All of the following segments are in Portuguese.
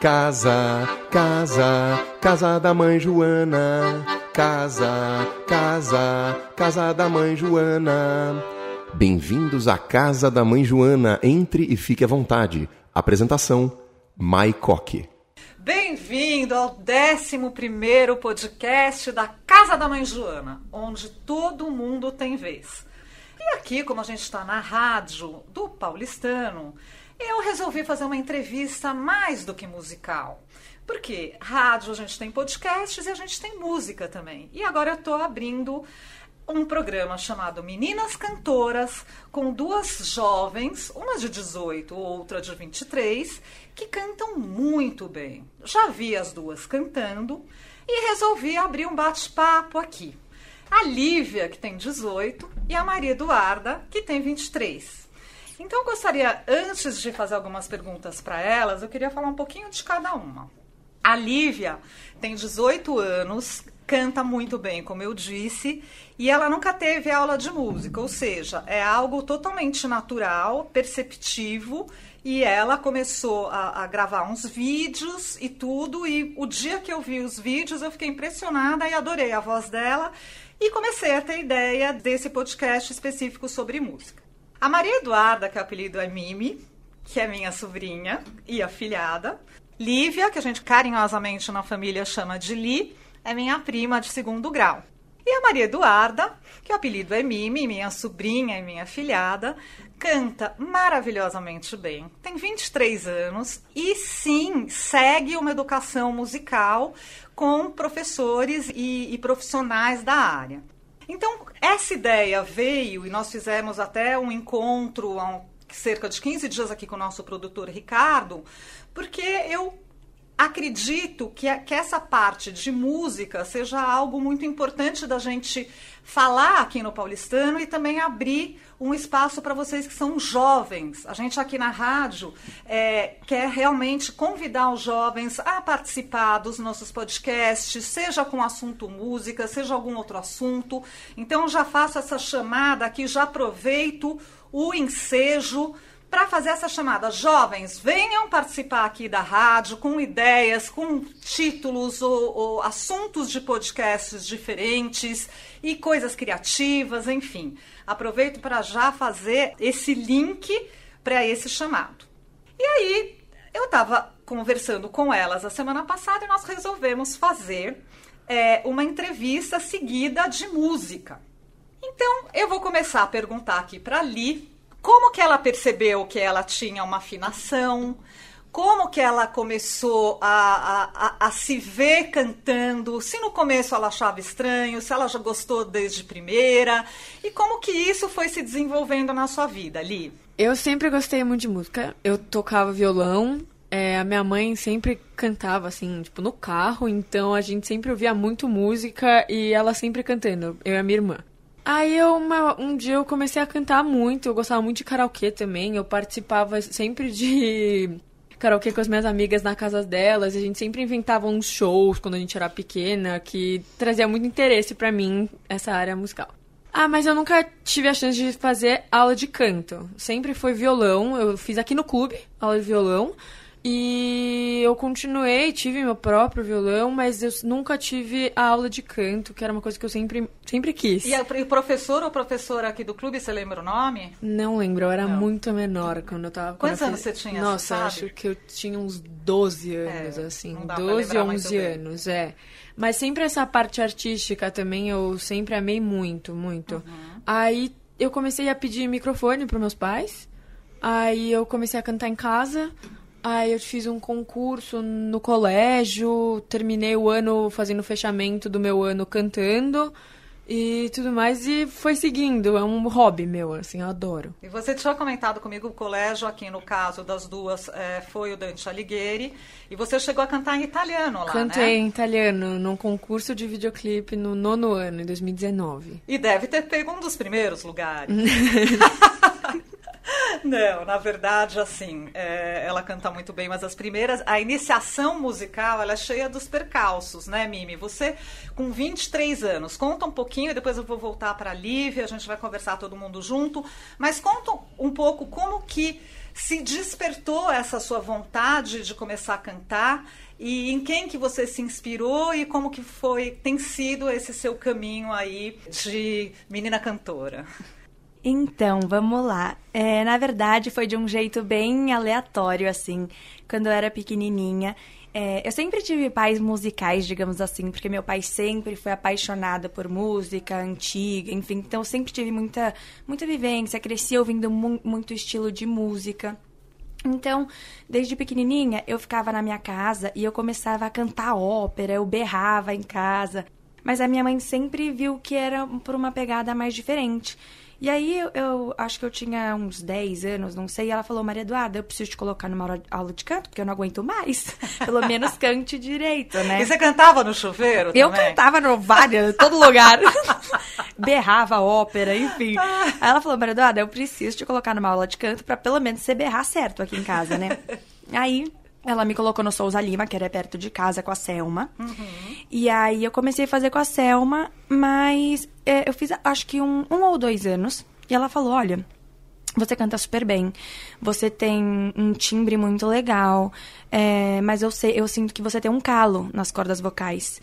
Casa, casa, casa da mãe Joana. Casa, casa, casa da mãe Joana. Bem-vindos à Casa da Mãe Joana. Entre e fique à vontade. Apresentação: Mai Coque. Bem-vindo ao 11 podcast da Casa da Mãe Joana, onde todo mundo tem vez. E aqui, como a gente está na rádio do Paulistano, eu resolvi fazer uma entrevista mais do que musical. Porque rádio a gente tem podcasts e a gente tem música também. E agora eu estou abrindo um programa chamado Meninas Cantoras, com duas jovens, uma de 18, outra de 23, que cantam muito bem. Já vi as duas cantando e resolvi abrir um bate-papo aqui. A Lívia, que tem 18, e a Maria Eduarda, que tem 23. Então, eu gostaria, antes de fazer algumas perguntas para elas, eu queria falar um pouquinho de cada uma. A Lívia tem 18 anos, canta muito bem, como eu disse, e ela nunca teve aula de música, ou seja, é algo totalmente natural, perceptivo, e ela começou a, a, gravar uns vídeos e tudo, e o dia que eu vi os vídeos eu fiquei impressionada e adorei a voz dela, e comecei a ter ideia desse podcast específico sobre música. A Maria Eduarda, que o apelido é Mimi, que é minha sobrinha e afilhada. Lívia, que a gente carinhosamente na família chama de Li, é minha prima de segundo grau. E a Maria Eduarda, que o apelido é Mimi, minha sobrinha e minha filhada, canta maravilhosamente bem, tem 23 anos e sim segue uma educação musical com professores e, e profissionais da área. Então, essa ideia veio e nós fizemos até um encontro há cerca de 15 dias aqui com o nosso produtor Ricardo, porque eu acredito que, que essa parte de música seja algo muito importante da gente falar aqui no Paulistano e também abrir um espaço para vocês que são jovens. A gente aqui na rádio é, quer realmente convidar os jovens a participar dos nossos podcasts, seja com assunto música, seja algum outro assunto. Então já faço essa chamada aqui, já aproveito o ensejo para fazer essa chamada. Jovens, venham participar aqui da rádio com ideias, com títulos ou, ou, assuntos de podcasts diferentes e coisas criativas, enfim. Aproveito para já fazer esse link para esse chamado. E aí, eu estava conversando com elas a semana passada e nós resolvemos fazer é, uma entrevista seguida de música. Então, eu vou começar a perguntar aqui para Li como que ela percebeu que ela tinha uma afinação? Como que ela começou a, a, a, se ver cantando? Se no começo ela achava estranho, se ela já gostou desde primeira? E como que isso foi se desenvolvendo na sua vida, Li? Eu sempre gostei muito de música. Eu tocava violão, é, a minha mãe sempre cantava, assim, tipo, no carro, então a gente sempre ouvia muito música e ela sempre cantando, eu e a minha irmã. Aí eu, uma, um dia eu comecei a cantar muito, eu gostava muito de karaokê também, eu participava sempre de karaokê com as minhas amigas na casa delas, a gente sempre inventava uns shows quando a gente era pequena, que trazia muito interesse para mim essa área musical. Ah, mas eu nunca tive a chance de fazer aula de canto. Sempre foi violão, eu fiz aqui no clube aula de violão. E eu continuei, tive meu próprio violão, mas eu nunca tive a aula de canto, que era uma coisa que eu sempre, sempre quis. E o professor ou professora aqui do clube, você lembra o nome? Não lembro, eu era Não. muito menor quando eu tava... Quantos eu anos você tinha? Nossa, acho que eu tinha uns 12 anos, é, assim, 12, 11 anos, é. Mas sempre essa parte artística também eu sempre amei muito, muito. Uhum. Aí eu comecei a pedir microfone para meus pais, aí eu comecei a cantar em casa... Aí eu fiz um concurso no colégio, terminei o ano fazendo o fechamento do meu ano cantando e tudo mais, e foi seguindo, é um hobby meu, assim, eu adoro. E você tinha comentado comigo o colégio, aqui no caso das duas, é, foi o Dante Alighieri, e você chegou a cantar em italiano lá, Cantei né? em italiano, num concurso de videoclipe no nono ano, em 2019. E deve ter pego um dos primeiros lugares. Não, na verdade, assim, é, ela canta muito bem, mas as primeiras, a iniciação musical, ela é cheia dos percalços, né, Mimi? Você, com 23 anos, conta um pouquinho, depois eu vou voltar para a Lívia, a gente vai conversar todo mundo junto, mas conta um pouco como que se despertou essa sua vontade de começar a cantar e em quem que você se inspirou e como que foi tem sido esse seu caminho aí de menina cantora. Então, vamos lá. É, na verdade, foi de um jeito bem aleatório, assim. Quando eu era pequenininha, é, eu sempre tive pais musicais, digamos assim, porque meu pai sempre foi apaixonado por música antiga, enfim. Então, eu sempre tive muita, muita vivência, cresci ouvindo mu muito estilo de música. Então, desde pequenininha, eu ficava na minha casa e eu começava a cantar ópera, eu berrava em casa. Mas a minha mãe sempre viu que era por uma pegada mais diferente. E aí eu, eu, acho que eu tinha uns 10 anos, não sei, e ela falou, Maria Eduarda, eu preciso te colocar numa aula de canto, porque eu não aguento mais. Pelo menos cante direito, né? E você cantava no chuveiro Eu também? cantava no vários, todo lugar. Berrava ópera, enfim. Aí ela falou, Maria Eduarda, eu preciso te colocar numa aula de canto para pelo menos você berrar certo aqui em casa, né? Aí ela me colocou no Souza Lima, que era perto de casa, com a Selma. Uhum. E aí eu comecei a fazer com a Selma, mas é, eu fiz acho que um, um ou dois anos. E ela falou: olha, você canta super bem, você tem um timbre muito legal, é, mas eu, sei, eu sinto que você tem um calo nas cordas vocais.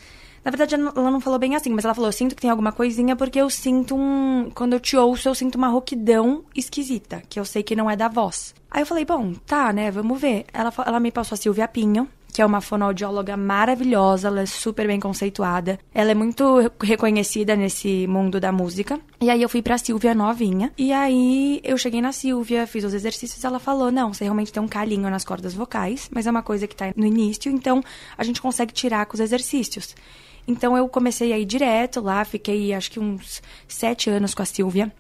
Na verdade, ela não falou bem assim, mas ela falou: sinto que tem alguma coisinha porque eu sinto um. Quando eu te ouço, eu sinto uma rouquidão esquisita, que eu sei que não é da voz. Aí eu falei: bom, tá, né, vamos ver. Ela, ela me passou a Silvia Pinho, que é uma fonoaudióloga maravilhosa, ela é super bem conceituada. Ela é muito reconhecida nesse mundo da música. E aí eu fui pra Silvia novinha. E aí eu cheguei na Silvia, fiz os exercícios, ela falou: "Não, você realmente tem um calinho nas cordas vocais, mas é uma coisa que tá no início, então a gente consegue tirar com os exercícios". Então eu comecei a ir direto lá, fiquei acho que uns sete anos com a Silvia.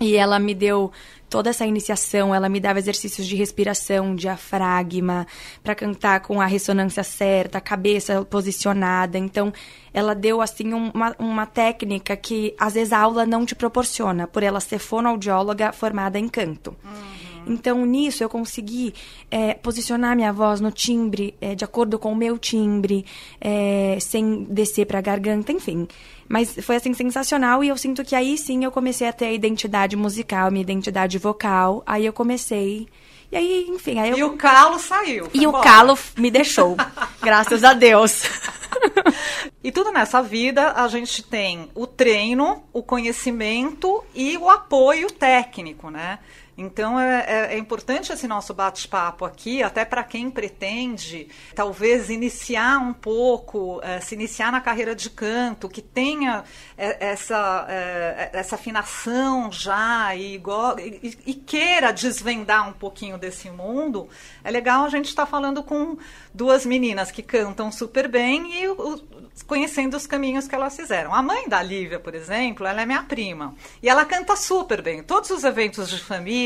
E ela me deu toda essa iniciação, ela me dava exercícios de respiração, diafragma, para cantar com a ressonância certa, a cabeça posicionada. Então, ela deu, assim, uma, uma técnica que às vezes a aula não te proporciona, por ela ser fonoaudióloga formada em canto. Uhum. Então, nisso, eu consegui é, posicionar minha voz no timbre, é, de acordo com o meu timbre, é, sem descer para a garganta, enfim. Mas foi, assim, sensacional e eu sinto que aí sim eu comecei a ter a identidade musical, minha identidade vocal. Aí eu comecei... E aí, enfim, aí eu... E o calo saiu. E embora. o calo me deixou. graças a Deus. e tudo nessa vida a gente tem o treino, o conhecimento e o apoio técnico, né? Então é, é, é, importante esse nosso bate-papo aqui, até para quem pretende talvez iniciar um pouco, é, se iniciar na carreira de canto, que tenha é, essa, é, essa afinação já e, e, e, queira desvendar um pouquinho desse mundo. É legal a gente estar tá falando com duas meninas que cantam super bem e o, conhecendo os caminhos que elas fizeram. A mãe da Lívia, por exemplo, ela é minha prima e ela canta super bem. Todos os eventos de família,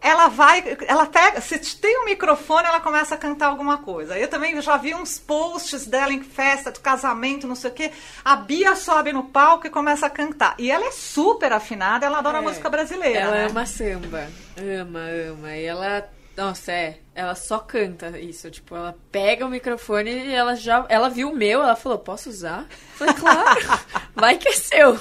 ela vai, ela pega, se tem um microfone, ela começa a cantar alguma coisa. Eu também já vi uns posts dela em festa de casamento, não sei o quê. A Bia sobe no palco e começa a cantar. E ela é super afinada, ela adora é, música brasileira. Ela né? ama samba, ama, ama. E ela nossa, é. Ela só canta isso. Tipo, ela pega o microfone e ela já. Ela viu o meu, ela falou, posso usar? Eu falei, claro, vai que é seu.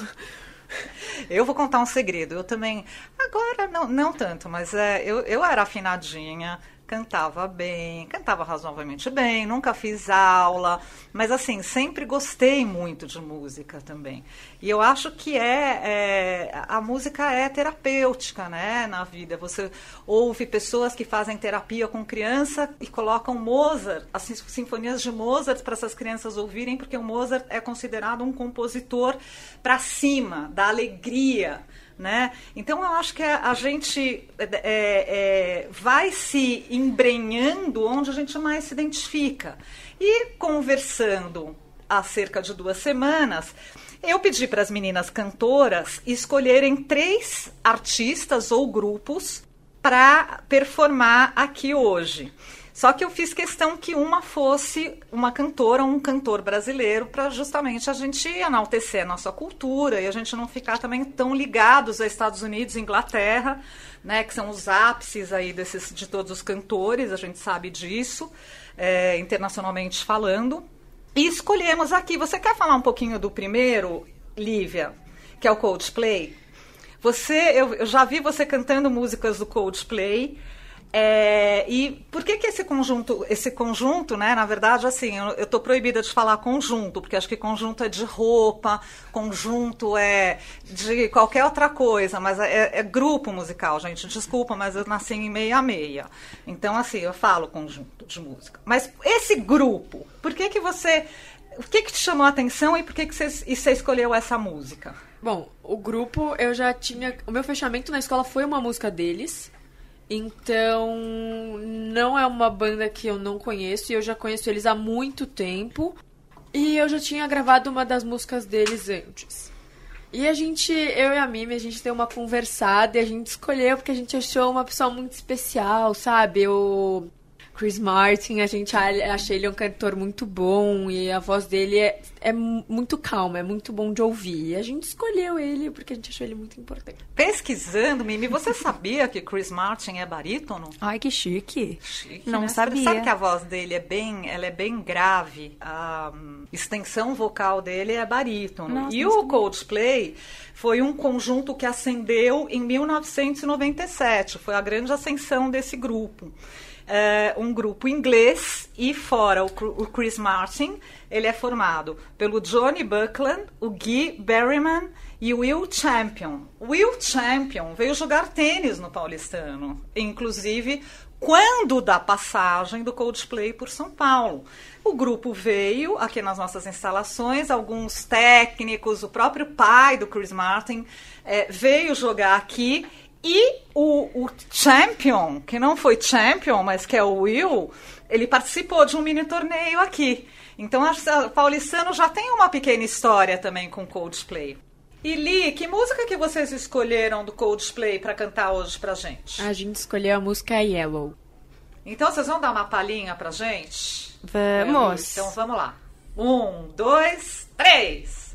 Eu vou contar um segredo. Eu também. Agora, não, não tanto, mas é, eu, eu era afinadinha cantava bem, cantava razoavelmente bem, nunca fiz aula, mas assim, sempre gostei muito de música também. E eu acho que é, é, a música é terapêutica, né, na vida. Você ouve pessoas que fazem terapia com criança e colocam Mozart, as sinfonias de Mozart para essas crianças ouvirem, porque o Mozart é considerado um compositor para cima, da alegria né? Então eu acho que a, gente é, é, vai se embrenhando onde a gente mais se identifica. E conversando há cerca de duas semanas, eu pedi para as meninas cantoras escolherem três artistas ou grupos para performar aqui hoje. Só que eu fiz questão que uma fosse uma cantora ou um cantor brasileiro para justamente a gente enaltecer a nossa cultura e a gente não ficar também tão ligados a Estados Unidos e Inglaterra, né, que são os ápices aí desses, de todos os cantores, a gente sabe disso, é, internacionalmente falando. E escolhemos aqui. Você quer falar um pouquinho do primeiro, Lívia, que é o Coldplay? Você, eu, eu já vi você cantando músicas do Coldplay. É, e por que, que esse conjunto, esse conjunto, né? Na verdade, assim, eu, estou proibida de falar conjunto, porque acho que conjunto é de roupa, conjunto é de qualquer outra coisa, mas é, é grupo musical, gente. Desculpa, mas eu nasci em meia meia. Então, assim, eu falo conjunto de música. Mas esse grupo, por que que você. O que, que te chamou a atenção e por que, que você, e você escolheu essa música? Bom, o grupo eu já tinha. O meu fechamento na escola foi uma música deles. Então, não é uma banda que eu não conheço e eu já conheço eles há muito tempo. E eu já tinha gravado uma das músicas deles antes. E a gente, eu e a Mimi, a gente deu uma conversada e a gente escolheu porque a gente achou uma pessoa muito especial, sabe? Eu Chris Martin, a gente acha ele um cantor muito bom e a voz dele é, é muito calma, é muito bom de ouvir. E a gente escolheu ele porque a gente achou ele muito importante. Pesquisando, Mimi, você sabia que Chris Martin é barítono? Ai, que chique. Chique, Não né? sabia. Sabe que a voz dele é bem, ela é bem grave. A um, extensão vocal dele é barítono. Nossa, e o Coldplay foi um conjunto que ascendeu em 1997. Foi a grande ascensão desse grupo uh, um grupo inglês e fora o, o, Chris Martin, ele é formado pelo Johnny Buckland, o Guy Berryman e o Will Champion. Will Champion veio jogar tênis no Paulistano, inclusive quando da passagem do Coldplay por São Paulo. O grupo veio aqui nas nossas instalações, alguns técnicos, o próprio pai do Chris Martin é, veio jogar aqui e o, o Champion, que não foi Champion, mas que é o Will, ele participou de um mini torneio aqui. Então, o Paulistano já tem uma pequena história também com Coldplay. E Li, que música que vocês escolheram do Coldplay para cantar hoje pra gente? A gente escolheu a música Yellow. Então vocês vão dar uma palhinha pra gente? Vamos. então vamos lá. Um, dois, três.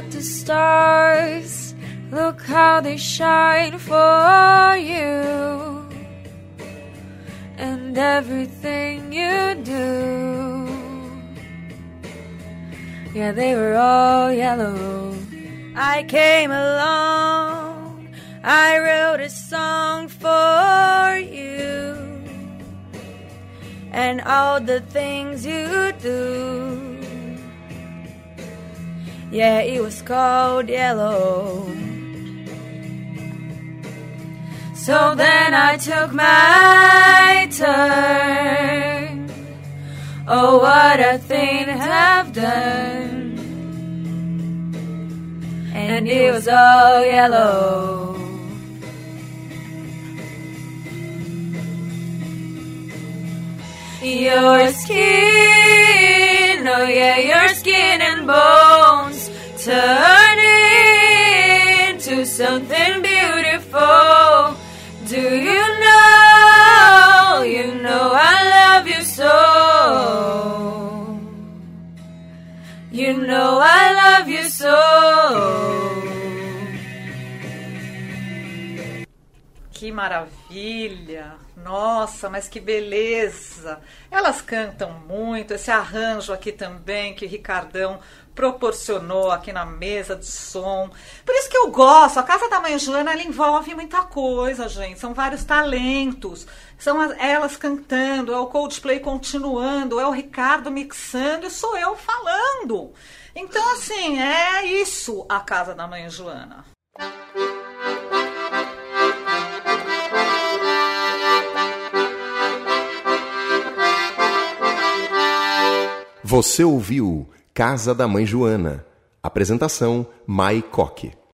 At the stars, look how they shine for you, and everything you do. Yeah, they were all yellow. I came along, I wrote a song for you, and all the things you do. Yeah, it was called yellow. So then I took my turn. Oh, what a thing to have done. And it was all yellow. Your skin, oh yeah, your skin and bones turn into something beautiful. Do you know? You know I love you so. You know I love you so. Que maravilha! Nossa, mas que beleza! Elas cantam muito, esse arranjo aqui também que Ricardão proporcionou aqui na mesa de som. Por isso que eu gosto. A casa da mãe Joana ela envolve muita coisa, gente. São vários talentos. São elas cantando, é o Coldplay continuando, é o Ricardo mixando e sou eu falando. Então, assim, é isso a casa da mãe Joana. Você ouviu Casa da Mãe Joana. Apresentação Mai Coque.